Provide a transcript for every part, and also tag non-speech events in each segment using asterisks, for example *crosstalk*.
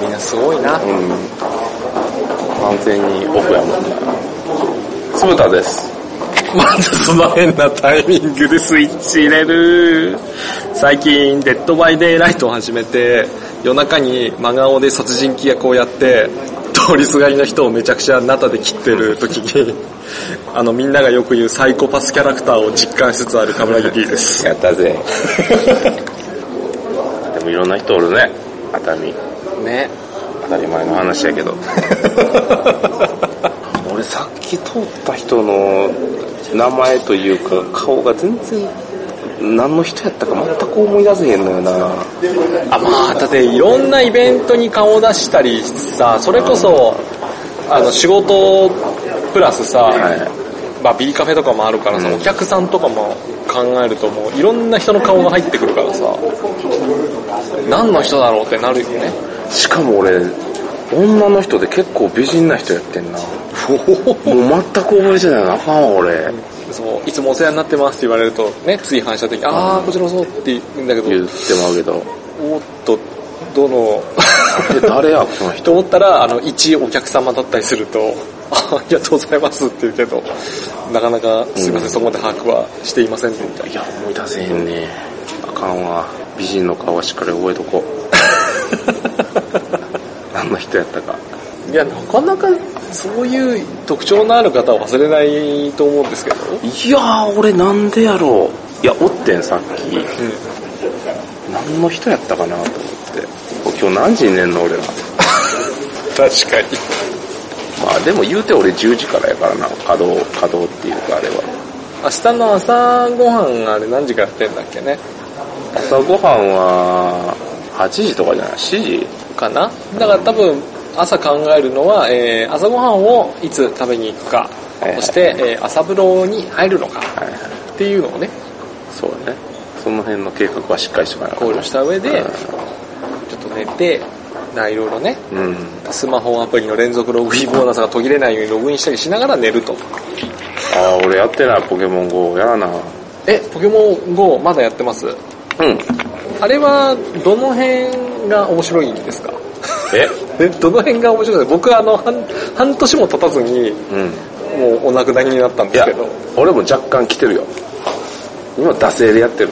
みんなすごいな。うん。完全にオフやもんな。つぶたです。まずその変なタイミングでスイッチ入れる。最近、デッドバイデイライトを始めて、夜中に真顔で殺人鬼役をやって、通りすがりの人をめちゃくちゃナタで切ってる時に、あのみんながよく言うサイコパスキャラクターを実感しつつあるカムラギ T です。やったぜ。*laughs* でもいろんな人おるね。熱海。ね。当たり前の話やけど。*laughs* 俺さっき通った人の名前というか顔が全然何の人やったか全く思い出せへんのよな。あ、まあ、だっていろんなイベントに顔を出したりさ、それこそ、あの、仕事プラスさ、はい。まあ、B カフェとかもあるからさ、うんお客さんとかも考えるともういろんな人の顔が入ってくるからさ、何の人だろうってなるよね。しかも俺、女の人で結構美人な人やってんな。もう全く覚えてないな。あかんわ俺。そう、いつもお世話になってますって言われると、ね、つい反射的に、ああ、こちらこそって言うんだけど、言ってまうけど。おっと、どの、え、誰やこの人？と思ったら、あの、一お客様だったりすると、あ *laughs* ありがとうございますって言うけど、なかなかすいません、うんそこまで把握はしていませんね、みたいいや、思い出せへんね。あかんわ。美人の顔はしっかり覚えとこう。*laughs* *laughs* 何の人やったか。な。いや、なかなかそういう特徴のある方は忘れないと思うんですけど、いやー、俺なんでやろう。いや、おってん、さっき。う何の人やったかなと思って。今日何時に寝んの、俺は。ん、*laughs* 確かに。まあ、でも言うて俺10時からやからな。稼働、稼働っていうか、あれは。明日の朝ごはんあれ何時からやってんだっけね朝ごはんは、8時とかじゃない ?7 時かな？だから多分朝考えるのは、えー朝ごはんをいつ食べに行くか、はいはいそして、えー朝風呂に入るのかはいはい。っていうのをね、そうだね。その辺の計画はしっかりしとかな考慮した上で、ちょっと寝て、ないろいろね、うん。うん。スマホアプリの連続ログインボーナスが途切れないようにログインしたりしながら寝ると。あー、俺やってない、ポケモン GO。やらな。え、ポケモン GO まだやってます？うん。あれは、どの辺が面白いんですか？え？*laughs* え、どの辺が面白い？ですか僕あの、半半年も経たずに、うん。もうお亡くなりになったんですけど、、俺も若干来てるよ。今、惰性でやってる。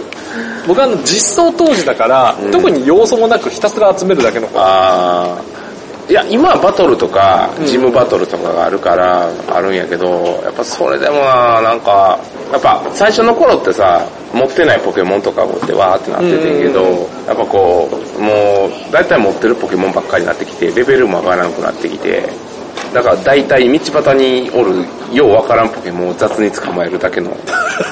僕あの実装当時だから、うん特に要素もなくひたすら集めるだけの子。あー。いや、今はバトルとかう、んジムバトルとかがあるから、あるんやけど、やっぱそれでもな、なんか、やっぱ最初の頃ってさ、持ってないポケモンとか持ってわーってなっててんけど、うんやっぱこう、もう、大体持ってるポケモンばっかりになってきて、レベルも上がらなくなってきて、だから大体道端におる、ようわからんポケモンを雑に捕まえるだけの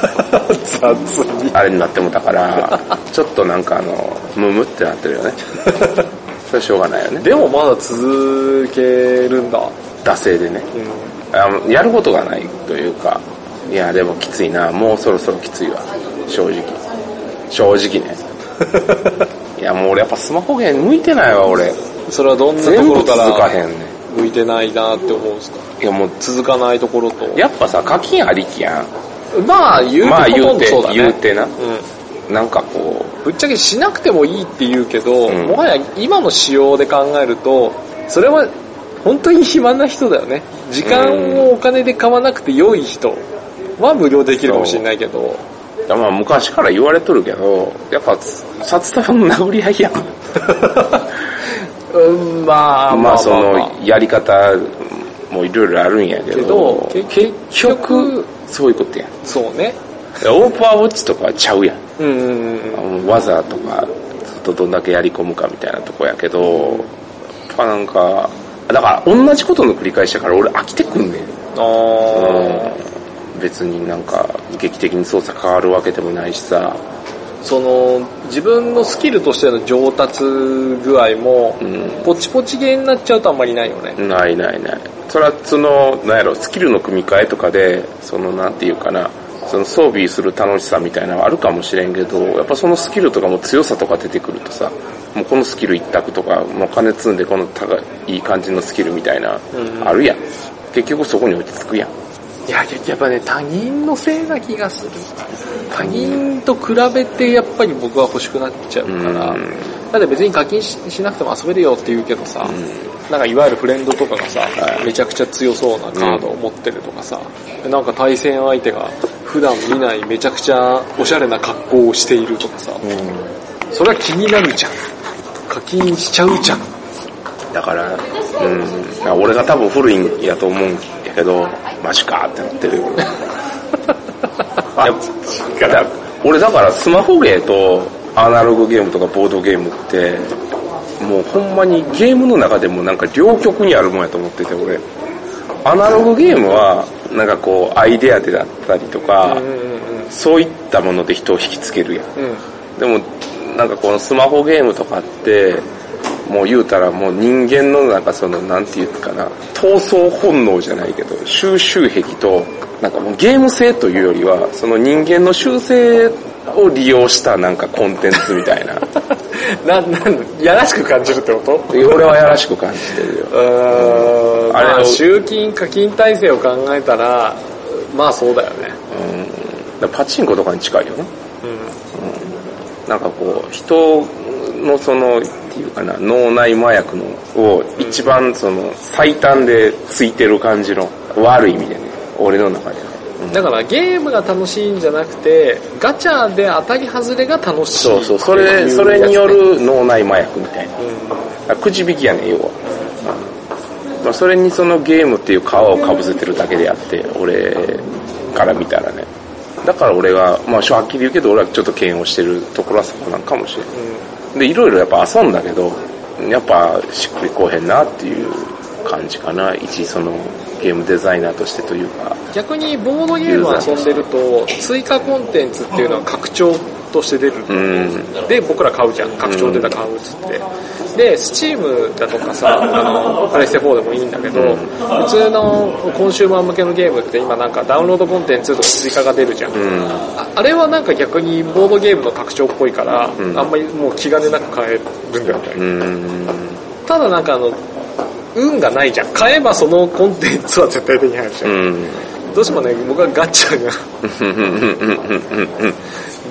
*laughs* 雑に。あれになってもたから、ちょっとなんかあの、ムムってなってるよね。*laughs* それしょうがないよね。でもまだ続けるんだ。惰性でね。うん。あのやることがないというか、いや、でもきついな。もうそろそろきついわ。正直。正直ね。*laughs* いや、もう俺やっぱスマホゲーム向いてないわ、俺。それはどんなところか続からへんね向いてないなって思うんですか？いや、もう、続かないところと。やっぱさ、課金ありきやまあ言うてん。まあほ言うて。言うてな。うん。なんかこぶっちゃけしなくてもいいって言うけど、うんもはや今の仕様で考えると、それは本当に暇な人だよね。時間をお金で買わなくて良い人は無料できるかもしれないけど、う、まあ昔から言われとるけど、やっぱ、札束の殴り合いやん。*laughs* うん、まあ、まあその、やり方もいろいろあるんやけけどど、結結局局、そういうことやん。そうね。オーパーウォッチとかはちゃうやん。うんうんうん。技とか、ずっとどんだけやり込むかみたいなとこやけど、やっぱなんか、だから同じことの繰り返しやから俺飽きてくんねん。あーうん別になんか劇的に操作変わるわけでもないしさ、その、自分のスキルとしての上達具合も、うん、ポチポチゲーになっちゃうとあんまりないよね。ないないない。それはその、なんやろ、スキルの組み替えとかで、そのなんていうかな、その装備する楽しさみたいなのはあるかもしれんけど、やっぱそのスキルとかも強さとか出てくるとさ、もうこのスキル一択とか、もう金積んでこの高いいい感じのスキルみたいな、うんあるやん。結局そこに落ち着くやん。いや、やっぱね、他人のせいな気がする。他人と比べてやっぱり僕は欲しくなっちゃうから、うんだって別に課金ししなくても遊べるよって言うけどさ、なんかいわゆるフレンドとかがさ、はいめちゃくちゃ強そうなカードを持ってるとかさ、なんか対戦相手が普段見ないめちゃくちゃおしゃれな格好をしているとかさ、それは気になるじゃん。課金しちゃうじゃん。だから、うん、俺が多分古いんやと思うんやけど、マジかってなってるよ。*laughs* いやだ俺だからスマホゲーとアナログゲームとかボードゲームって、もうほんまにゲームの中でもなんか両極にあるもんやと思ってて俺。アナログゲームはなんかこうアイデアでだったりとか。そういったもので人を引きつけるやん。うん。でも、なんかこのスマホゲームとかって、もう言うたらもう人間のなんかその、なんていうかな、闘争本能じゃないけど、収集癖と、なんかもうゲーム性というよりは、その人間の習性を利用したなんかコンテンツみたいな。*laughs* な、なんやらしく感じるってこと？俺はやらしく感じてるよ。うーん、あれをまあ、集金、課金体制を考えたら、まあそうだよね。うん。パチンコとかに近いよな。うん。なんかこう、人のその、っていうかな、脳内麻薬のを一番その最短でついてる感じの悪い意味でね、俺の中では。だからゲームが楽しいんじゃなくて、ガチャで当たり外れが楽しい。そうそう、それ、それによ。る脳内麻薬みたいな。うくじ引きやねん、要は。まあ、それにそのゲームっていう皮をかぶせてるだけであって、俺から見たらね。だから俺が、まあ、はっきり言うけど、俺はちょっと嫌悪してるところはそこなんかもしれない。ん。で、いろいろやっぱ遊んだけど、やっぱしっくりこうへんなっていう感じかな。一そのゲームデザイナーとしてというか。逆にボードゲームを遊んでると、追加コンテンツっていうのは拡張として出る。うん。で、僕ら買うじゃん。拡張出たら買うっつって。で、スチームだとかさ、あの、プレステ4でもいいんだけど、普通のコンシューマー向けのゲームって今なんかダウンロードコンテンツとか追加が出るじゃん。うん。ああれはなんか逆にボードゲームの拡張っぽいから、んあんまりもう気兼ねなく買えるんだよね。うん。ただなんかあの、運がないじゃん。買えばそのコンテンツは絶対手に入るじゃん。うん。どうしてもね、僕はガチャが、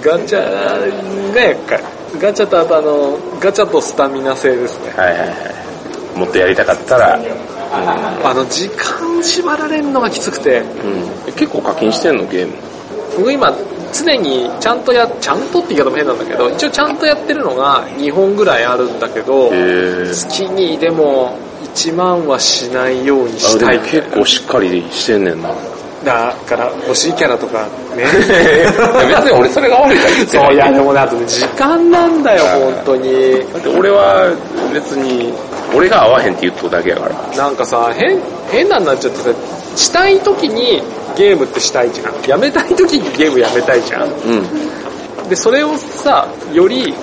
ガチャが厄介。ガチャとあとあの、ガチャとスタミナ制ですね。はいはいはい。もっとやりたかったら、あの、時間縛られるのがきつくて、うん。結構課金してんのゲーム。僕今、常にちゃんとや、ちゃんとって言い方も変なんだけど、一応ちゃんとやってるのが2本ぐらいあるんだけど、へ月にでも1万はしないようにあ、したい結構しっかりしてんねんな。だから欲しいキャラとかね。*laughs* 別に俺それが悪いから言ってそう、ないいやでもね、あとね、時間なんだよ、本当に。だって俺は別に、俺が合わへんって言っとるだけやから。なんかさ、変、変なんなっちゃってさ、したい時にゲームってしたいじゃん。やめたい時にゲームやめたいじゃん。うん。で、それをさ、より、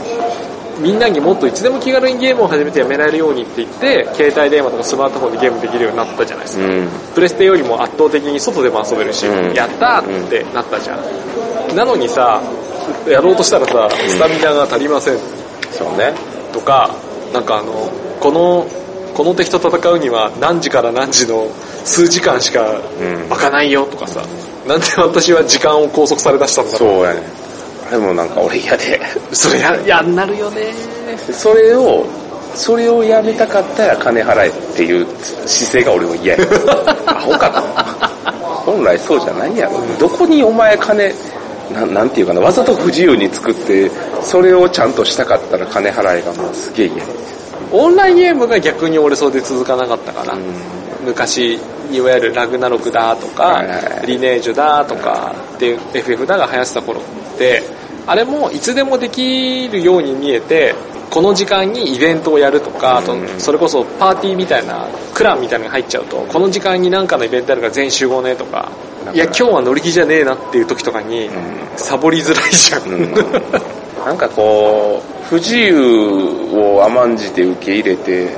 みんなにもっといつでも気軽にゲームを始めてやめられるようにって言って、携帯電話とかスマートフォンでゲームできるようになったじゃないですか。うん。プレステよりも圧倒的に外でも遊べるし、うんやったーってなったじゃん。なのにさ、やろうとしたらさ、スタミナが足りませんそうね。とか、なんかあの、この、この敵と戦うには何時から何時の数時間しかうん湧かないよとかさ、なんで私は時間を拘束され出したんだろそうやね。あれもなんか俺嫌で。う。それや、やんなるよねそれを、それをやめたかったら金払えっていう姿勢が俺は嫌や。*laughs* アホかと。本来そうじゃないやろ。どこにお前金、なんなんていうかな、わざと不自由に作って、それをちゃんとしたかったら金払えがもうすげえ嫌や。オンラインゲームが逆に俺それで続かなかったから、昔、いわゆるラグナロクだとかリネージュだとか、で、FF だが流行ってた頃って、あれもいつでもできるように見えて、この時間にイベントをやるとか、あとうん、それこそパーティーみたいな、クランみたいなのが入っちゃうと、この時間になんかのイベントあるから全員集合ねとか、いや、今日は乗り気じゃねえなっていう時とかに、サボりづらいじゃん。うんなんかこう、不自由を甘んじて受け入れて、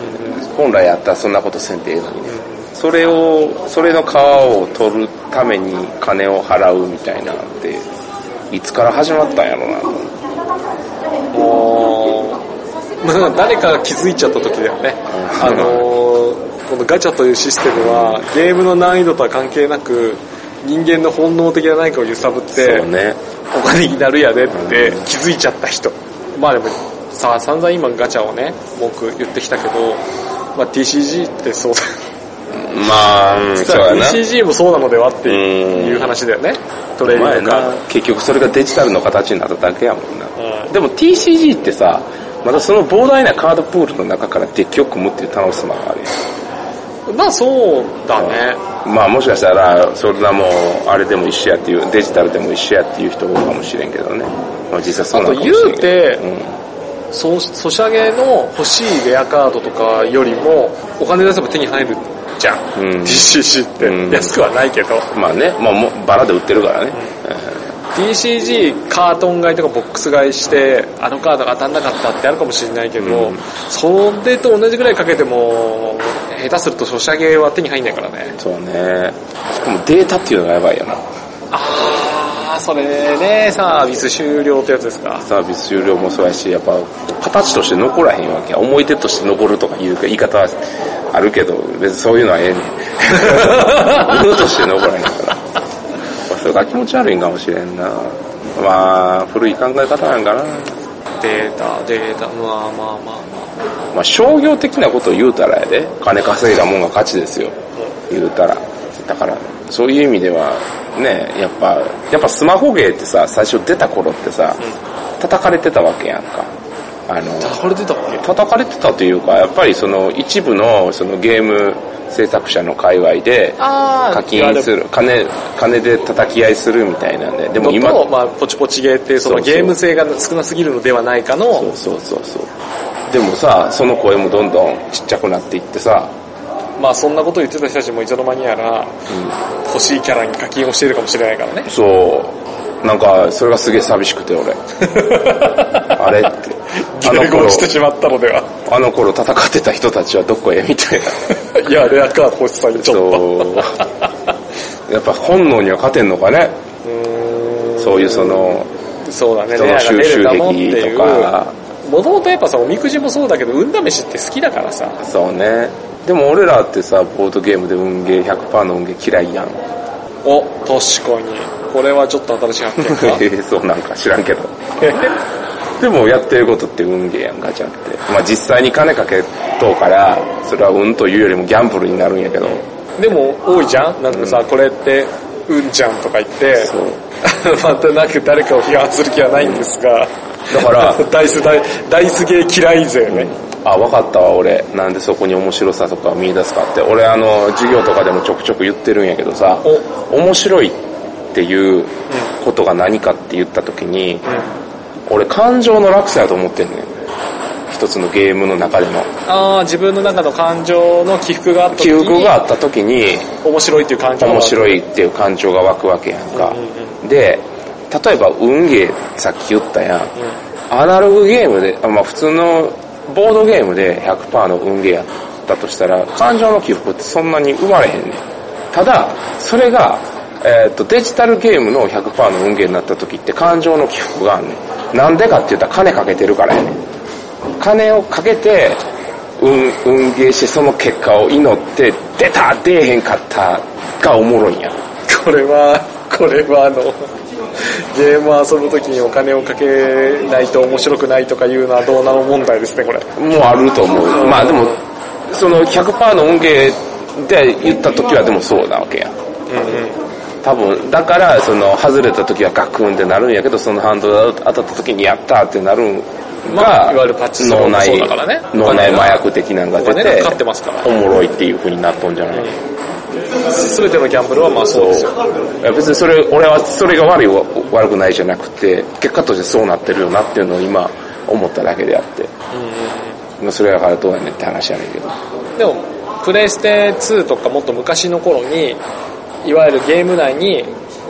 本来やったらそんなことせんでええのにね。それを、それの皮を取るために金を払うみたいなのって、いつから始まったんやろうなともう、まあ、誰かが気づいちゃった時だよね。あのーこのガチャというシステムはゲームの難易度とは関係なく、人間の本能的な何かを揺さぶって、ね。お金になるやでって気づいちゃった人。まあでもさ、散々今ガチャをね、文句言ってきたけど、まあ TCG ってそうだ。まあ、うんそうやな。TCG もそうなのではっていう話だよね。トレーニングか。前な結局それがデジタルの形になっただけやもんな。うんでも TCG ってさ、まだその膨大なカードプールの中からデッキを組むっていう楽しさがあるやんまあそうだね。まあもしかしたら、それはもう、あれでも一緒やっていう、デジタルでも一緒やっていう人多いかもしれんけどね。まあ実際そうなのかもしれんけど。あと言うてうんそう、ソシャゲの欲しいレアカードとかよりも、お金出せば手に入るじゃん。うん TCG って、うん安くはないけど。まあね、まあもうバラで売ってるからね。TCG カートン買いとかボックス買いして、あのカードが当たんなかったってあるかもしれないけど、うんそれと同じぐらいかけても、下手するとソシャゲは手に入んないからね。そうね。しかもデータっていうのがやばいよな。あー、それね、サービス終了ってやつですか。サービス終了もそうやし、やっぱ形として残らへんわけや。思い出として残るとかいう言い方はあるけど、別にそういうのはええねん。*laughs* 物として残らへんから。それが気持ち悪いんかもしれんな。まあ、古い考え方なんかな。データ、データ、まあまあまあままあ商業的なことを言うたらやで、金稼いだもんが勝ちですよ。言うたら。だから、そういう意味では、ね、やっぱ、やっぱスマホゲーってさ、最初出た頃ってさ、叩かれてたわけやんか。あの、あ。これ出たっけ？叩かれてたというか、やっぱりその一部のそのゲーム制作者の界隈であ課金する、金、金で叩き合いするみたいなんで、でも今、のと、まあ、ポチポチゲーって、そのゲーム性が少なすぎるのではないかの、そうそうそうそう。でもさ、その声もどんどんちっちゃくなっていってさ、まあそんなこと言ってた人たちもいつの間にやら、欲しいキャラに課金をしているかもしれないからね。そう、なんか、それがすげえ寂しくて俺。*laughs* あれって。あの迎頃合、してしまったのでは。あの頃戦ってた人たちはどこへみたいな。*laughs* いや、レアカード欲しさにちょっと。やっぱ本能には勝てんのかね。うそういうその、そうだね、その収集いう。癖とかもともとやっぱさ、おみくじもそうだけど、運試しって好きだからさ。そうね。でも俺らってさ、ボードゲームで運ゲー100%の運ゲー嫌いやん。お、確かに。これはちょっと新しい発見か。え *laughs* ーそうなんか知らんけど。*laughs* でもやってることって運ゲーやん、ガチャって。まあ実際に金かけとうから、それは運というよりもギャンブルになるんやけど。でも多いじゃん？なんかさ、これって、うんじゃんとか言って、そう。またなく誰かを批判する気はないんですが、だから、*laughs* ダイス、ダイダイスゲー嫌い勢ね。あ、わかったわ、俺。なんでそこに面白さとか見出すかって。俺、あの、授業とかでもちょくちょく言ってるんやけどさ、面白いっていうことが何かって言った時に、俺、感情の落差やと思ってんねん。一つのゲームの中での。ああ、自分の中の感情の起伏があった時記に憶があった時に、面白いっていう感情が面白いっていう感情が湧くわけやんか。で、例えば運ゲー、さっき言ったやん。アナログゲームで、あまあ普通のボードゲームで100%の運ゲーやったとしたら、感情の起伏ってそんなに生まれへんねん。ただ、それが、えーっと、デジタルゲームの100%の運ゲーになった時って感情の起伏があんねん。なんでかって言ったら金かけてるからやねん。金をかけて、運、運ゲーしてその結果を祈って、出た出えへんかったがおもろいんや。これは、これはあの、ゲームを遊ぶときにお金をかけないと面白くないとかいうのはどうなの問題ですね、これ。もうあると思う。まあでも、その100%の運ゲーで言った時はでもそうなわけやん。多分、だから、その、外れた時はガクンってなるんやけど、そのハンドル当たった時にやったってなるんまが、あいわゆるパチ脳内そうだからね、脳内麻薬的なのが出てお金がかかってますから、おもろいっていう風になっとんじゃないすべてのギャンブルはまあそうですよ。いや別にそれ、俺はそれが悪いわ悪くないじゃなくて、結果としてそうなってるよなっていうのを今思っただけであって。まあそれだからどうやねんって話やねんけど。でも、プレイステ2とかもっと昔の頃に、いわゆるゲーム内に、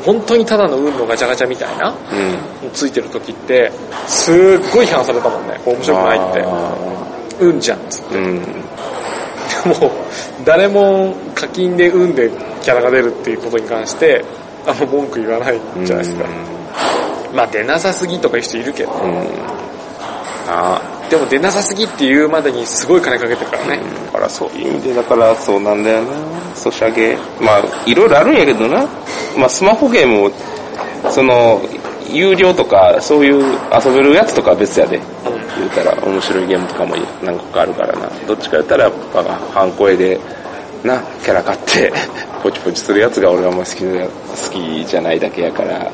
本当にただの運のガチャガチャみたいな、うん。ついてる時って、すっごい批判されたもんね。面白くないって。あ運じゃんっつって。ーうん。もう、誰も課金で運でキャラが出るっていうことに関して、あんま文句言わないじゃないですか。まあ出なさすぎとかいう人いるけど。うん。あでも出なさすぎっていうまでにすごい金かけてるからね。だからそういう意味で、だからそうなんだよな。ソシャゲ。まあ、いろいろあるんやけどな。まあ、スマホゲームも、その、有料とか、そういう遊べるやつとかは別やで。言うたら、面白いゲームとかも何個かあるからな。どっちか言ったら、やっぱ、ハンコ絵で、な、キャラ買って、*laughs* ポチポチするやつが俺があんま好きで好きじゃないだけやから。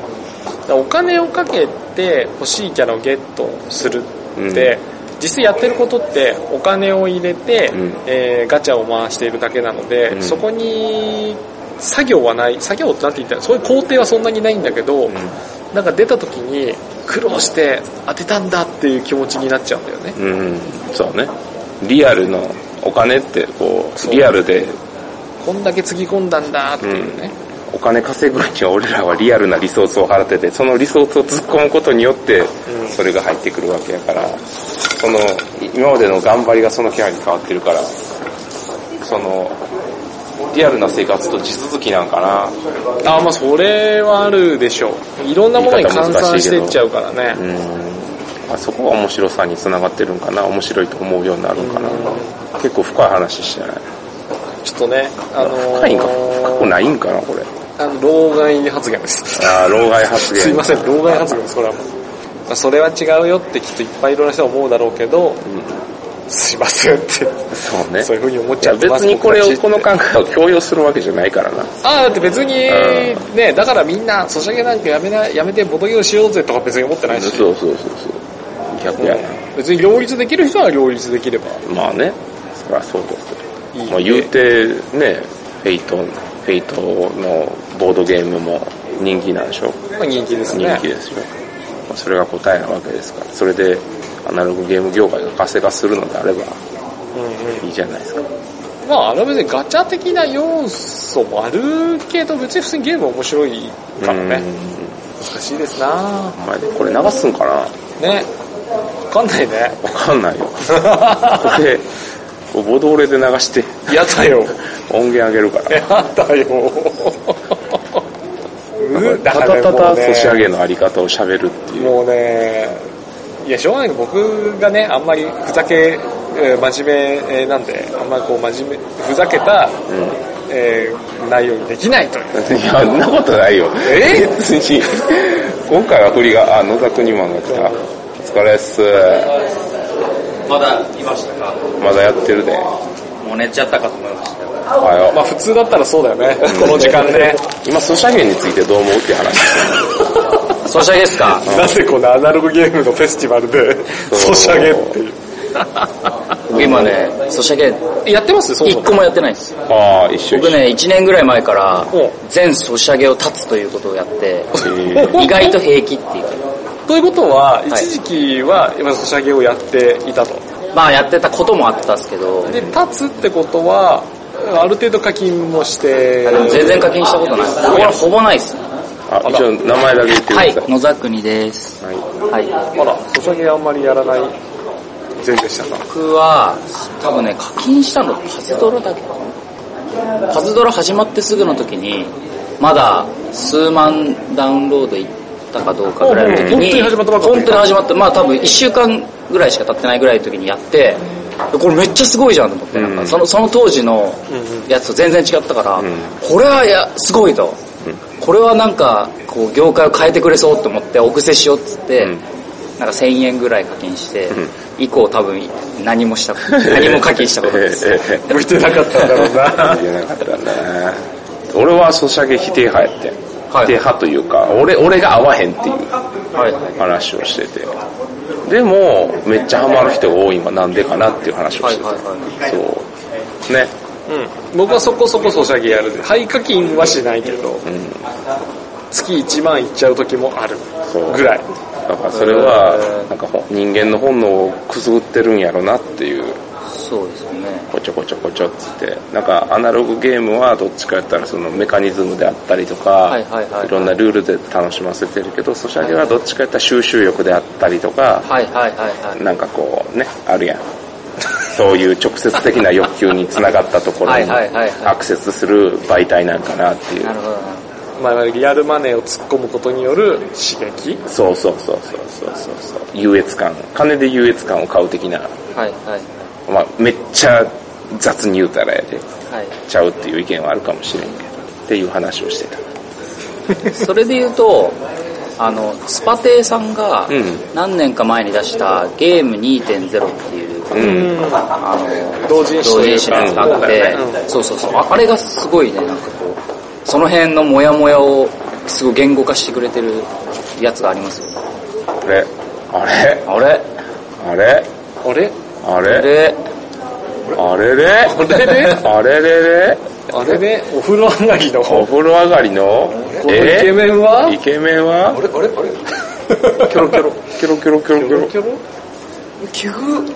お金をかけて欲しいキャラをゲットするって、実際やってることってお金を入れて、うん。えーガチャを回しているだけなので、うん。そこに作業はない作業ってなんて言ったらそういう工程はそんなにないんだけど、なんか出た時に苦労して当てたんだっていう気持ちになっちゃうんだよね。うん、そうね。リアルのお金って、こそう。う、リアルで。こんだけつぎ込んだんだっていうね、お金稼ぐには俺らはリアルなリソースを払ってて、そのリソースを突っ込むことによって、それが入ってくるわけやから、その、今までの頑張りがそのキャラに変わってるから、その、リアルな生活と地続きなんかな。ああまあそれはあるでしょういろんなものに換算していっちゃうからねうん。まあ、そこが面白さにつながってるんかな。面白いと思うようになるんかな。結構深い話してない？ちょっとねあのー深いんか？深くないんかな、これ。あの老害発言ですああ、老害発言。すいません老害発言ですこれはもう、まあ、それは違うよってきっといっぱいいろんな人は思うだろうけど、すいませんってそうね。そういうふうに思っちゃってます別にこれを、この感覚を強要するわけじゃないからな。ああだって別にねだからみんなソシャゲなんかやめなやめてボドゲをしようぜとか別に思ってないしそうそうそうそう。逆やな。別に両立できる人は両立できればまあね、そりゃそうですけど。いいまあ言うてね、フェイト、フェイトのボードゲームも人気なんでしょまあ人気です人ね気ですよ。まあそれが答えなわけですから。それでアナログゲーム業界が活性化するのであればいいじゃないですか。まああれは別にガチャ的な要素もあるけど別に普通にゲーム面白いからね。難しいですな。お前これ流すんかな？ね。わかんないね。わかんないよ。*laughs* これ、ボドーレで流してやだよ音源上げるから。やだようんだたからたたたもうねソシャゲのあり方を喋るっていう。もうねいやしょうがないけど僕がねあんまりふざけえー真面目えーなんであんまりこう真面目ふざけた、えー内容にできないという *laughs* いや、そんなことないよ。え？別に、今回は振りが、あ、野田国マンが来た。お疲れっす。まだいましたか？まだやってるで。もう寝ちゃったかと思いましたよ。おはよまあ普通だったらそうだよね。この時間ね。今、ソシャゲについてどう思う？っていう話。*laughs* ソシャゲですか？なぜこのアナログゲームのフェスティバルでソシャゲっていう。僕今ね、ソシャゲやってます？そ一個もやってないんです。ああ、一緒。僕ね、1年ぐらい前からお。全ソシャゲを立つということをやって、えー。意外と平気っていう。ということは一時期は今ソシャゲをやっていたとまあやってたこともあったんですけど、で立つってことはある程度課金もして全然課金したことない。これほぼないです。あ、一応名前だけ言ってくださ。はいい、野沢国です。はい。はい。あらソシャゲあんまりやらない前でしたか？僕は、多分ね、課金したのパズドラだけかな。パズドラ始まってすぐの時に、まだ数万ダウンロードいったかどうかぐらいの時に、うん本当に始まったばっかり本当に始まった。まあ多分1週間ぐらいしか経ってないぐらいの時にやって、これめっちゃすごいじゃんと思って、なんうんかそのその当時のやつと全然違ったから、んこれはいや、すごいと。これはなんか、こう、業界を変えてくれそうと思って、お布施しようっつって、うんなんか1000円ぐらい課金して、ん以降多分何もした、*laughs* 何も課金したことないです。*laughs* 向いてなかったんだろうなえ言えなかったんだな。俺はソシャゲ否定派やって。定派というか、俺、俺が合わへんっていうはい。話をしてて。でも、めっちゃハマる人が多いのはなんでかなっていう話をしてて。はいはいそう。ね。うん僕はそこそこソシャゲやる廃課金はしないけど、月1万いっちゃう時もあるそうぐらいだからそれは、なんかほ人間の本能をくすぐってるんやろなっていう、そうですよね。こちょこちょこちょっつって。なんかアナログゲームはどっちかやったらそのメカニズムであったりとか、はいはいはいろんなルールで楽しませてるけど、ソシャゲはどっちかやったら収集欲であったりとか、はいはいはいはい。なんかこうね、あるやん。そういう直接的な欲求につながったところにはいはいはいはいアクセスする媒体なんかなっていうな。るほどな。まあ、リアルマネーを突っ込むことによる刺激そうそうそうそうそうそうそう。優越感。金で優越感を買う的な。はいはいまあ、めっちゃ雑に言うたらやで、はい。ちゃうっていう意見はあるかもしれんけど、っていう話をしてた。*laughs* それで言うとあのスパテイさんがうん。何年か前に出したゲーム2.0っていう、うん。あの同人誌のやつがあって、そうそうそう。ああれがすごいねなんかこうその辺のモヤモヤをすごい言語化してくれてるやつがありますよ。あれ？あれ？あれ？あれ？あれ？あれ？あれ？あれれ？あれれ？あれれれ？あれね、お風呂上がりの、おこ風呂上がりの？のイケメンは？イケメンは？あれ？あれ？あれ？キョロキョロ。キョロキョロキョロ。キョロ。キョロ？キュー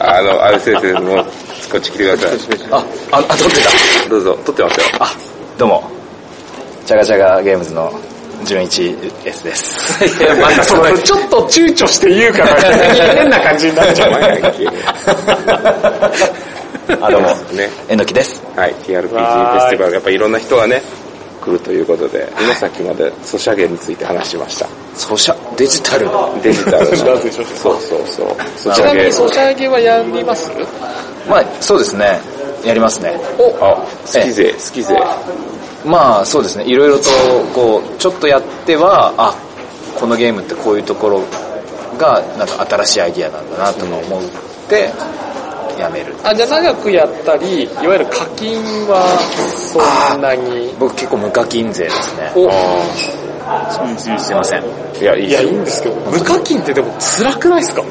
あの、あれ先生、もう、こっち来てください。あ、あ、あ、撮ってた。どうぞ、撮ってますよ。あ、どうも。ジャガジャガゲームズの純一 S です。いや、またその、ちょっと躊躇して言うから、変な感じになっちゃう。あ、どうも。ね。えのきです。はい、TRPG フェスティバル、やっぱいろんな人がね、来るということで、今さっきまでソシャゲについて話しました。ソシャ、デジタルの。デジタルそうそうそう。ソシャゲちなみに。ソシャゲはやります？まあ、そうですね。やりますね。あ、好き勢、好き勢。まあ、そうですね。いろいろと、こう、ちょっとやっては、あ、このゲームってこういうところが、なんか新しいアイディアなんだなとか思って、やめる。あ、じゃあ長くやったり、いわゆる課金は、そんなに。僕結構無課金勢ですね。おすいません。いや、いいいや、いいんですけど、無課金ってでも辛くないですか？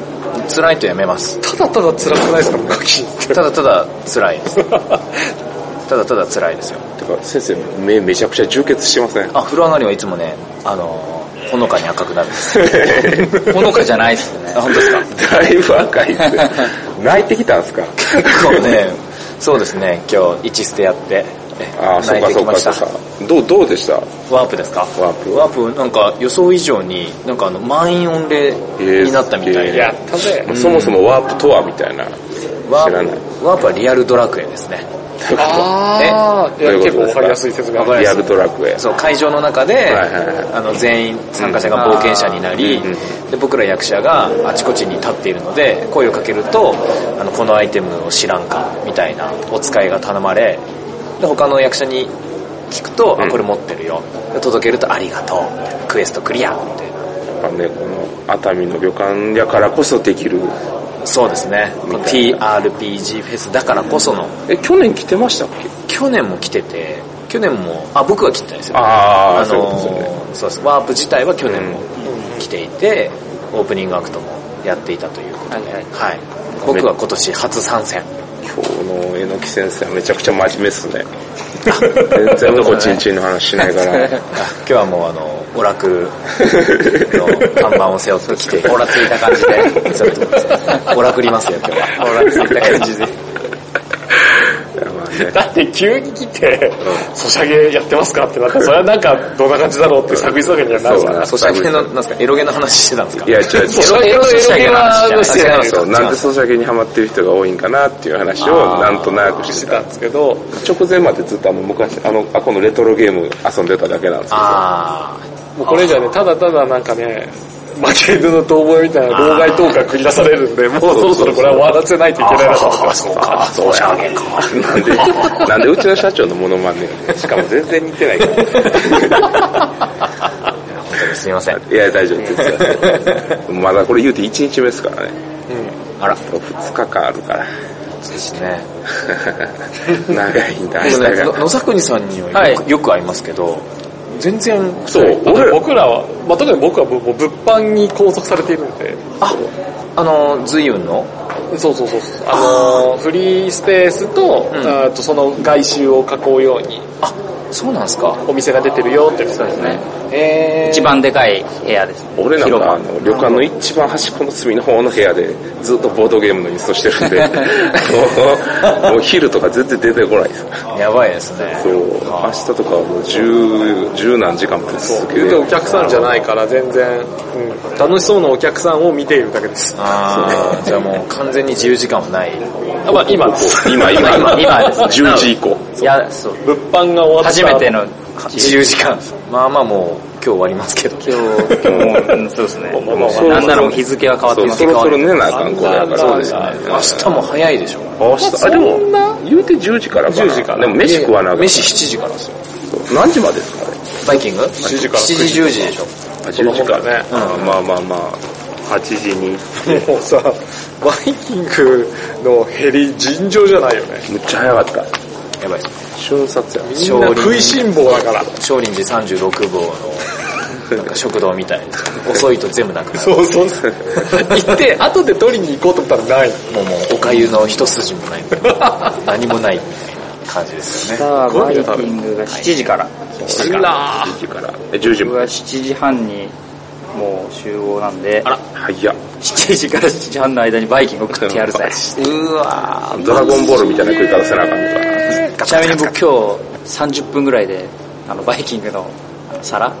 辛いとやめます。ただただ辛くないですか？無課金って。ただただ辛いです。*laughs* ただただ辛いですよ。てか、先生、目めちゃくちゃ充血してません？あ、風呂上がりはいつもね、あのー、ほのかに赤くなるんです。*laughs* ほのかじゃないっすねあ、*laughs* 本当ですか？だいぶ赤いって。泣いてきたんすか？結構ね、そうですね、今日1捨てやって、えああ、そうかそう。かそうか。どう、どうでした？ワープですか？ワープワープなんか予想以上に、なんかあの、満員御礼になったみたいで、やったぜ。そもそもワープとはみたいな。ワ知らないープ、ワープはリアルドラクエですね。ああ、いや、どういうことですか？結構わかりやすい説明リアルドラクエ。そう、会場の中で、はいはいはいあの、全員参加者が冒険者になり、で、僕ら役者があちこちに立っているので、声をかけると、あの、このアイテムを知らんか、みたいなお使いが頼まれ、で、他の役者に聞くと、うんあ、これ持ってるよ。で届けるとありがとう。クエストクリア。みたいな。やっぱね、この熱海の旅館やからこそできる。そうですね。TRPG フェスだからこその、え、去年来てましたっけ？去年も来てて、去年も、あ、僕は来てないですよ。ああ、あそういうですよね。ーそうです。ワープ自体は去年も来ていて、オープニングアクトもやっていたということで、はいはい。僕は今年初参戦。今日の榎木先生はめちゃくちゃ真面目っすね。全然おちんちんの話しないから。あ今日はもうあの、オラクルの看板を背負ってきて、*laughs* オラついた感じで、オラクりますよ、今日は。オラついた感じで。*laughs* だって急に来て、ソシャゲやってますかってなったら、それはなんかどんな感じだろうって探り探りにはなるじゃな。いソシャゲの、なんですか、エロゲの話してたんですか？いや、違う違う。ソシャゲのエロゲはしてないですそう、違なんでソシャゲにハマってる人が多いんかなっていう話をなんとなくしててたん。ですけど、直前までずっとあの昔、あの、あこのレトロゲーム遊んでただけなんですけど。あもうこれじゃね、ただただなんかね、負け犬の遠吠えみたいな老害トークが繰り出されるんで、もうそろそろこれは終わらせないといけないなと思ってます。そうか、ソシャゲか。なんで、なんでうちの社長のモノマネしかも全然似てないから。本当にすみません。いや、大丈夫です。まだこれ言うて1日目ですからね。あら、2日間あるから。そうですね。*laughs* 長いんだ、明日が。野沢国さんにはよく会いますけど、全然、そう、僕らは、まあ、特に僕は物販に拘束されているんで、あ、あの、随運の？そうそうそうそう。あのー、フリースペースと、うん。あとその外周を囲うように、あ、そうなんですか。お店が出てるよってやつですね。え一番でかい部屋ですね。俺なんかあの旅館の一番端っこの隅の方の部屋でずっとボードゲームのインストしてるんで *laughs* もう昼とか全然出てこないですやばいですね。そう明日とかはもう十十何時間ぶり続けておて客さんじゃないから全然、うん、楽しそうなお客さんを見ているだけです。ああ、じゃあもう完全に自由時間はない。あまあ今です。今今今今ですね10時以降いや、そう。物販が終わった初めての自由時間。まあまあもう今日終わりますけど。今日、もそうですね。まあまあまあなんならもう日付は変わってますそろそろ寝なあかん頃やからそうですね明日も早いでしょ。明日あでも言うて10時からかな10時からでも飯食わなあかん飯7時からですよ。何時までですか？ねバイキング ?7 時から。7時10時でしょ。あ10時からねあまあまあまあ8時にもうさ、バイキングの減り尋常じゃないよね。むっちゃ早かったやばいです。瞬殺やみんな食いしん坊だから。少林寺36号のなんか食堂みたいに *laughs* 遅いと全部なくなる。そうそうそう。行って、後で取りに行こうと思ったらない。もうもうおかゆの一筋もない。*laughs* 何もないみたいな感じですよね。さあ、バイキングが7時から。うら10時からえ10時僕は7時半にもう集合なんで、あら早っ7時から7時半の間にバイキングを食ってやるぜ。うわドラゴンボールみたいな食い方せなあかんのかなちなみに僕今日30分ぐらいで、あの、バイキングの皿、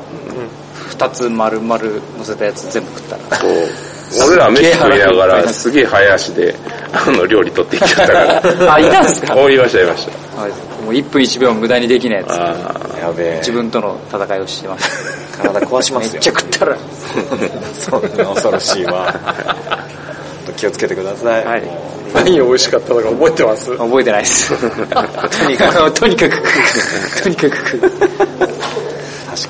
二つ丸々乗せたやつ全部食ったら。こう俺ら飯食いながらすげえ早足であの料理取っていっちゃったから *laughs* あ、いたんですか？おいましたいましたはいもう1分1秒無駄にできないやつ。やべえ。自分との戦いをしてます。*laughs* 体壊しますよ。めっちゃ食ったら。*laughs* そんな恐ろしいわ。気をつけてください。はい。*laughs* 何が美味しかったのか覚えてます？覚えてないです。*laughs* とにかく、とにかく食う。*laughs* とにかく食う。確か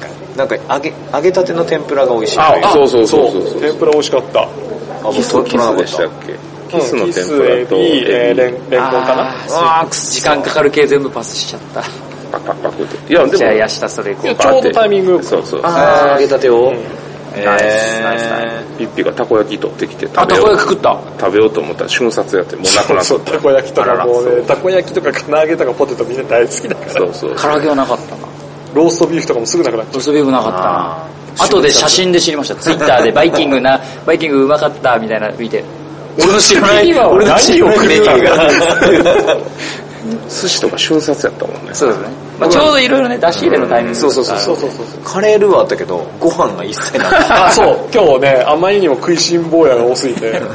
に。なんか揚げ、揚げたての天ぷらが美味しい。あそうそうそうそうそう天ぷら美味しかった。あキスキスでしたっけ？キスの天ぷらとエビ、えー、レンレンコンかな？あー時間かかる系全部パスしちゃった。パクパクパクっていやでじゃあ、も明日それ行こう。ちょうどタイミングよくそうそう揚げたてを。えナイスナイスナイピッピがたこ焼き取ってきてあ、た食べようこ焼き食った？食べようと思ったら瞬殺やってもうなくなっそう、たたこ焼きとからもうね、たこ焼きとか唐揚げとかポテトみんな大好きだから。そうそう唐揚げはなかったな。ローストビーフとかもすぐなくなっちゃローストビーフなかったな。後で写真で知りました。ツイッターでバイキングな、バイキングうまかったみたいなの見て。俺の知らない、俺の知らないメニューが。寿司とか瞬殺やったもんねそうですね。まあ、ちょうどいろいろね、出し入れのタイミング。そうそうそうそうそうカレールーはあったけど、ご飯が一切なかった。う。あ、そう。今日ね、あまりにも食いしん坊やが多すぎて。*laughs*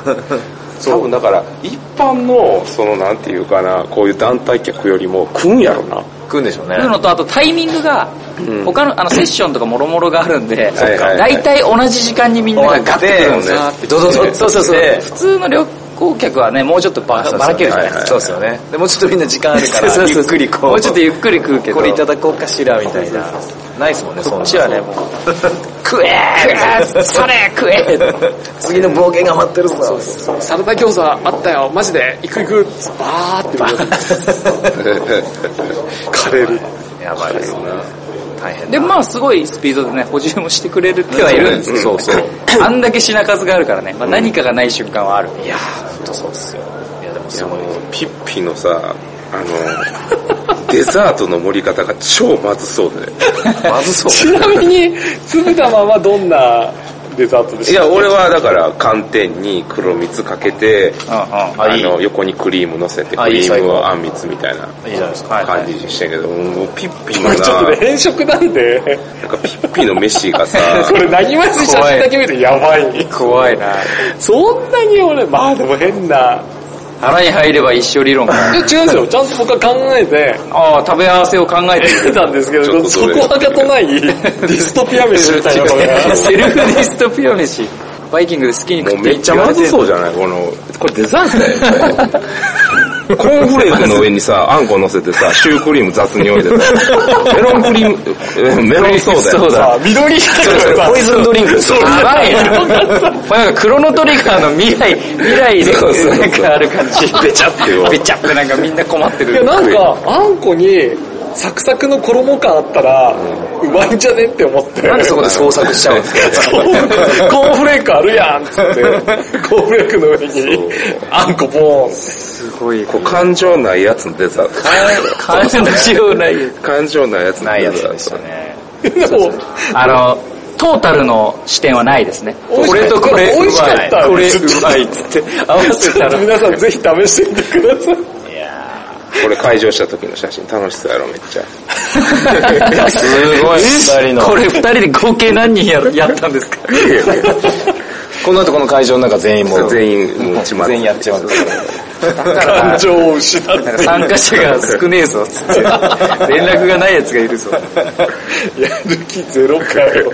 多分だから一般のそのなんていうかなこういう団体客よりも食うんやろな食うんでしょうねそうのと、あとタイミングが、他の、あの、セッションとかもろもろがあるんで、大体同じ時間にみんながガッてくるんですよ。そうそうそうして。普通の旅行客はね、もうちょっとばばらけるじゃないですか。そうですよね。でもうちょっとみんな時間あるから、*laughs* ゆっくりこう。もうちょっとゆっくり食うけど。これいただこうかしらみたいな。ないですもんね、そっちはね、もう、食えーそれ食え次の冒険が待ってるぞ。サラダ餃子あったよ、マジで、行く行く、バーってバーカレール。やばいですね。大変だ。で、まあすごいスピードでね、補充もしてくれるってはいるんですけど、そうそう。*laughs* あんだけ品数があるからね、まあ何かがない瞬間はある。いやー、ほんとそうっすよ。いや、でもすごい。いやもうピッピのさあの *laughs* デザートの盛り方が超まずそうで *laughs* まずそう。ちなみに、粒玉はどんなデザートでいや俺はだから寒天に黒蜜かけて。あの横にクリーム乗せてクリーム最高あんみつみたいな感じしてんけどもうピッピのなちょっとね、偏食なんで、なんかピッピの飯がさ *laughs* これ何まず写真だけ見るとやばい。怖いなそんなに俺、まあでも変な。腹に入れば一緒理論が。いや違うんですよ。*laughs* ちゃんと僕は考えて、ああ、食べ合わせを考えて出たんですけど、そこはかとない *laughs* ディストピア飯みたいなのが。*laughs* セルフディストピア飯。バイキングで好きに食ってめっちゃまずそうじゃない？このこれデザートだよコーンフレークの上にさ、*laughs* あんこ乗せてさ、シュークリーム雑に置いてさ、メロンクリーム、えメロンソーダよ。そうださあ、緑色がポイズンドリンク。やばいな。*laughs* んかクロノトリガーの未来、未来でそうそうそうなんかある感じ。べちゃってよべちゃってなんかみんな困ってる。いや、なんか、あんこに、サクサクの衣感あったら、うまいんじゃねって思って。なんでそこで創作しちゃうんですか？コーンフレークあるやんっつって、*laughs* コーンフレークの上に、あんこボーン。すごい。こう感情ないやつのデザート。感じのない。感情ないやつのないデザートやつでした。ね。もうあの、トータルの視点はないですね。これとこれ美味しかったこれうまいっつって合わせたら。皆さんぜひ試してみてください。これ会場した時の写真楽しそうやろ、めっちゃ。すごい、二人の。これ二人で合計何人ややったんですか？この後この会場の中全員もう、全員、もうちま全員やっちまう感情を失って。参加者が少ねえぞ、つって。連絡がないやつがいるぞ。やる気ゼロかよ。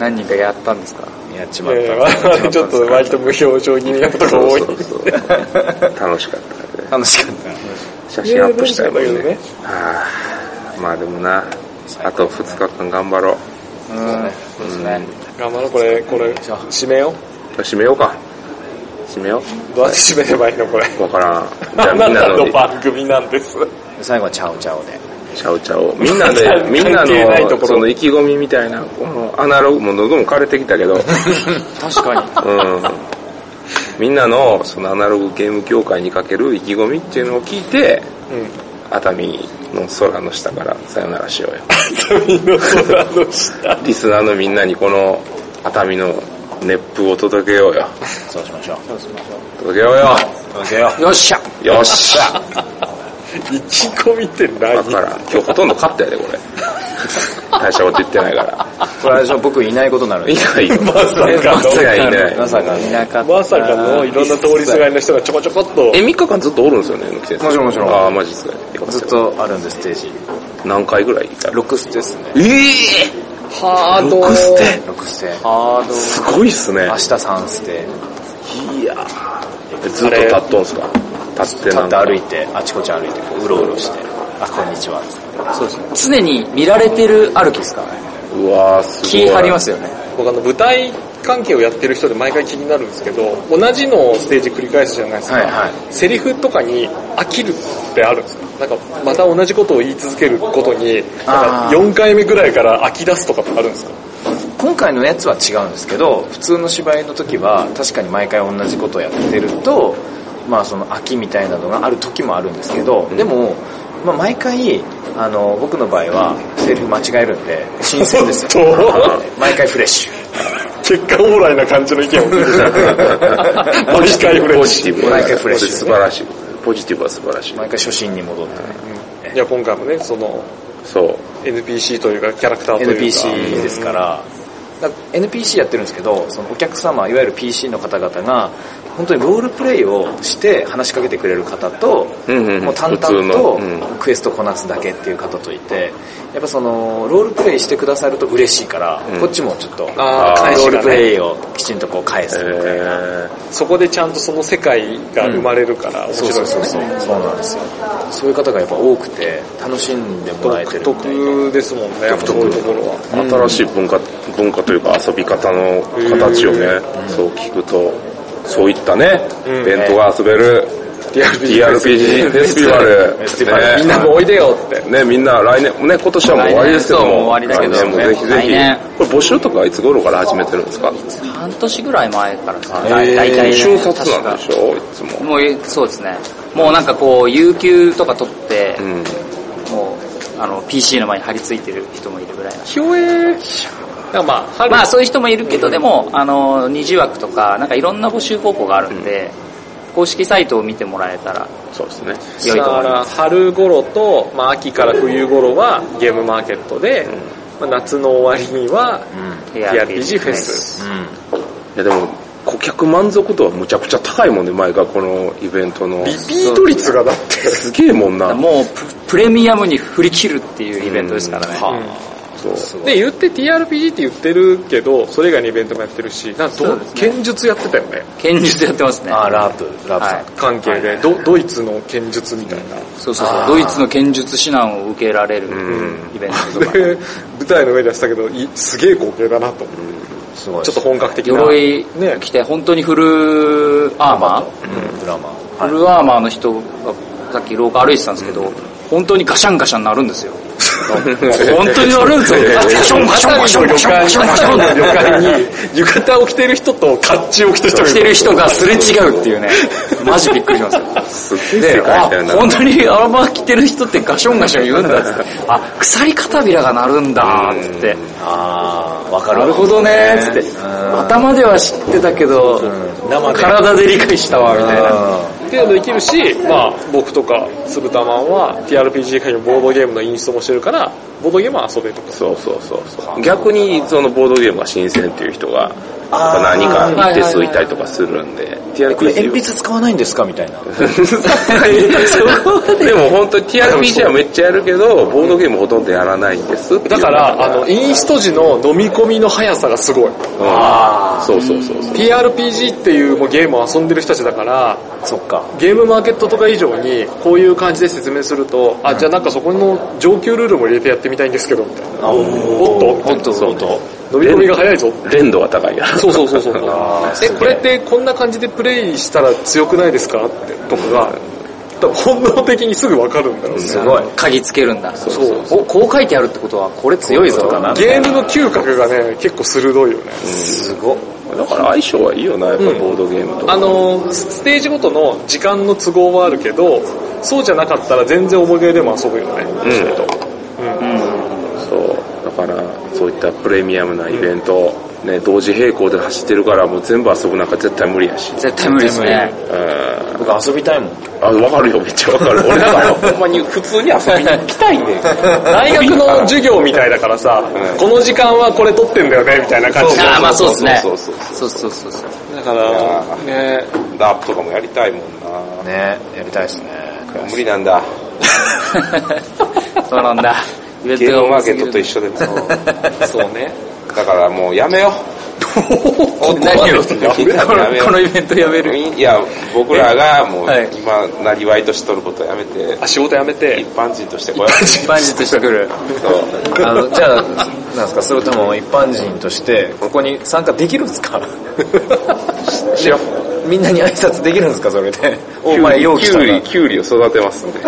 何人かやったんですか？やっちまっえた。ーちょっと割と無表情気味なことが多い。楽しかった。楽しかった。写真アップしたいもんね。はあ、まあでもな、あと2日間頑張ろう。うん。そうですね。頑張ろう、これ、これ、締めよ締めようか。締めよう。どうやって締めればいいの、これ。う。わからん。じゃああみなんたなのの番組なんです。最後はチャオチャオで。ちゃうちゃう。みんなで、みんな関係ないところのその意気込みみたいな、このアナログも喉も枯れてきたけど、確かに。うん。みんなのそのアナログゲーム業界にかける意気込みっていうのを聞いて、うん。熱海の空の下からさよならしようよ。熱海の空の下。リスナーのみんなにこの熱海の熱風を届けようよ。そうしましょう。届けようよ。届けよよっしゃよっしゃ。*laughs* 意気込みって何だからん、*laughs* 今日ほとんど勝ったやで、これ。*laughs* 大したこと言ってないから。う。これあれでしょ、僕いないことになるんで。いないよ。*laughs* まさかのまさかいない。まさかいなかった。まさかのいろんな通りすがりの人がちょこちょこっとえ、。3日間ずっとおるんですよね、榎木先生。もちろんもちろんああ、マジっすか。よかったずっとあるんで、ステージ。何回ぐらいいた6ステですね。ええハード6ステ6ステ。ハード。すごいっすね明。日3ステ。いやーずっと立っとんすか？立って歩いて、あちこち歩いて、こううろうろして、あ、こんにちは。そうですね。常に見られてる歩きですか？らね。うわーすごい。気張りますよね。僕あの舞台関係をやってる人で毎回気になるんですけど同じのをステージ繰り返すじゃないですか、はいはいセリフとかに飽きるってあるんですかなんかまた同じことを言い続けることになんかあー4回目ぐらいから飽き出すとかってあるんですか今回のやつは違うんですけど、普通の芝居の時は、確かに毎回同じことをやってると、まあその飽きみたいなのがある時もあるんですけど、でも、まあ毎回、あの、僕の場合は、セリフ間違えるんで、新鮮ですよ。*laughs* 毎回フレッシュ。結果オーライな感じの意見を聞いてる毎回フレッシポジティブ。毎回フレッシュ素晴らしい。ポジティブは素晴らしい。毎回初心に戻ってね。ュいや今回もねそのそう。NPC というかキャラクターというか NPC ですから、だから NPC やってるんですけど、そのお客様、いわゆる PC の方々が、本当にロールプレイをして話しかけてくれる方と、うんうんうん。もう淡々とうん。クエストこなすだけっていう方といて、やっぱその、ロールプレイしてくださると嬉しいから、うん。こっちもちょっと、あー返しロールプレイをきちんとこう返すみたいな。えそこでちゃんとその世界が生まれるから面そう白いそうそうですよねそう。そうなんですよ。そういう方がやっぱ多くて、楽しんでもらえて独るみたいな。特ですもんねやっぱそういうところは。ー新しい文化、文化というか遊び方の形をね、そう聞くと、そういったね、うんイベントが遊べる TRPG フェスティバル。フェスティバルねみんなもおいでよってね、みんな来年、ね、今年はもう終わりですけども、もう終わりだけど来年もぜひぜひ。これ募集とかはいつ頃から始めてるんですか？半年ぐらい前からさ、え大体ね。瞬殺なんで確しょ？いつもか。もう、そうですね。もうなんかこう、有給とか取ってう、ん。もう、あの、PC の前に張り付いてる人もいるぐらいな。ひょえなんかまあ春まあそういう人もいるけど、でも、あの、二次枠とか、なんかいろんな募集方法があるんで、公式サイトを見てもらえたらそうですね。良いと思いだからます。春頃と、まあ、秋から冬頃はゲームマーケットで、まあ、夏の終わりには TRPG フェス。うん。いやでも、顧客満足度はむちゃくちゃ高いもんね、前がこのイベントの。リピート率がだって、すげえもんな。もうプ、プレミアムに振り切るっていうイベントですからね。そう。で、言って TRPG って言ってるけど、それ以外にイベントもやってるし、なんね剣術やってたよね。剣術やってますね。あー、ラープ、ラープさん。はい関係で、ドドイツの剣術みたいな。そうそうそう。ドイツの剣術指南を受けられるんイベントとか。で、舞台の上でやってたけど、いすげえ光景だなと。すごい。ちょっと本格的な。鎧ね着て、本当にフルアーマー？うん、ドラマ。フルアーマーの人がさっき廊下歩いてたんですけど、本当にガシャンガシャンなるんですよ。*laughs* 本当になるんですよ。ガシャンガシャンガシャンガシャンガシャンガシャンの旅館に浴衣を着てる人と甲冑を着てる人が着てる人がすれ違うっていうね、マジびっくりしますよ。で、あ。本当にアラバ着てる人ってガションガション言うんだって、あ、鎖片びらが鳴るんだっつって、ああ、わかるわ。なるほどねっつって、頭では知ってたけど。体で理解したわみたいな。っていうのできるし、まあ、僕とかスブタマンは TRPG 界のボードゲームのインストもしてるから、ボードゲームは遊べとか。そうそうそうそう。逆にそのボードゲームが新鮮っていう人が、やっぱ何か一定数いたりとかするんで、これ鉛筆使わないんですかみたいな。*laughs* でも本当に TRPG はめっちゃやるけど、ボードゲームほとんどやらないんですだから、あの、インスト時の飲み込みの速さがすごい。うんそうそうそうそう。TRPG っていうもうゲームを遊んでる人たちだから、そっか。ゲームマーケットとか以上に、こういう感じで説明すると、あ、じゃあなんかそこの上級ルールも入れてやってみたいんですけど、みたいな。おっとほんと、ほんと。飲み込みが早いぞ。連度が高いやそうそうそうそう。*laughs* え、これってこんな感じでプレイしたら強くないですか？って、とかが、多分本能的にすぐわかるんだろうね。すごい。鍵つけるんだ。そうそうお、こう書いてあるってことは、これ強いぞ。かなゲームの嗅覚がね、結構鋭いよね。すごっ。だから相性はいいよな、やっぱりボードゲームとか。あのー、スステージごとの時間の都合はあるけど、そうじゃなかったら全然重げでも遊ぶよね。そう。そういったプレミアムなイベント、ね、同時並行で走ってるから、もう全部遊ぶなんか絶対無理やし。絶対無理ですね。うん。僕遊びたいもん。あ、わかるよ、めっちゃわかる。俺だから *laughs* ほんまに普通に遊びに行きたいね。*laughs* 大学の授業みたいだからさ、うんこの時間はこれ取ってんだよね、みたいな感じで。あーまあそうですね。そうそうそうそうそうそうそう。だから、ね、ダープとかもやりたいもんな。ねやりたいですね。無理なんだ。*laughs* そうなんだ。イベンゲームマーケットと一緒でも。そうね。だからもうやめよ *laughs* 何をやめよこのイベントやめる。いや、僕らがもうはい。今、なりわいとして取ることをやめて、あ、仕事辞めて。一、般人としてこうやって。一般人としてくる。そう。あの、じゃあ、なんですか、それとも一般人として、ここに参加できるんですか？しよみんなに挨拶できるんですか、それで？う。お前、容きゅうり、きゅうりを育てますんで。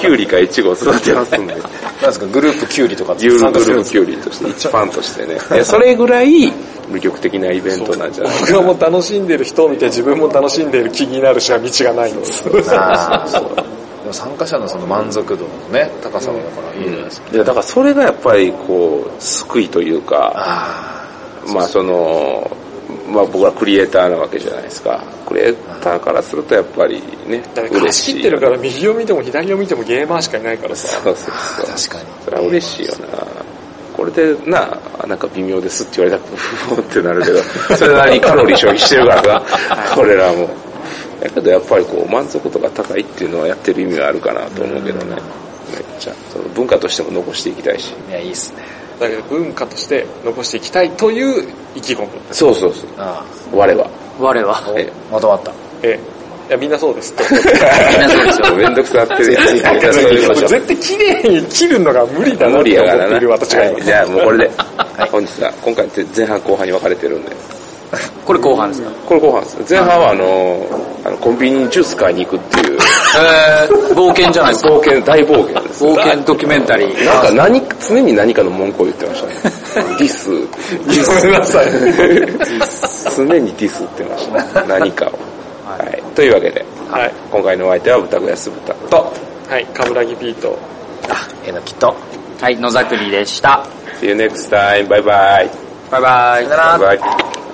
きゅうりかいちごを育てますんで。なんですか、グループキュウリとかユーロ参加グループきゅうりとして、一ファンとしてね。いや、それぐらい魅力的なイベントなんじゃない？僕はもう楽しんでる人を見て自分も楽しんでいる気になるしか道がないんです。参加者のその満足度のね、高さはだからいいじゃないですか。いや、だからそれがやっぱりこう、救いというか、あまあその、まあ僕はクリエイターなわけじゃないですか。クリエイターからするとやっぱりね、だから貸し切ってるから右を見ても左を見てもゲーマーしかいないからさ。そうそうそう。あ、確かに。それは嬉しいよな。これでな、なんか微妙ですって言われたら、ふふってなるけど、*laughs* それなりにカロリー消費してるからさ、俺らも。だけどやっぱりこう満足度が高いっていうのはやってる意味があるかなと思うけどね。めっちゃ、その文化としても残していきたいし。いや、いいっすね。だけど文化として残していきたいという意気込み。そうそうそう。あ我は。我は。えあ、まとまった。ええ。いや、みんなそうですって。*laughs* みんなそうですよ。めんどくさってるやつ。みんなそうい絶対綺麗に切るのが無理だな無って思って理やからな。いる私がいはいじゃあもうこれで。本日は、今回って前半後半に分かれてるんで。これ後半ですか？これ後半です。前半はあの、あのコンビニにジュース買いに行くっていう、えー、冒険じゃないですか。冒険、大冒険です。冒険ドキュメンタリー。なんか何、常に何かの文句を言ってましたね。ディス。ごめんなさい。常にディスってました。何かを。はい。というわけで、はい。今回のお相手は豚小屋豚と、はい、カムラギピート。あ、えのきと。はい、野ざくりでした。See you next time. バイバイ。バイバイ。バイバイ。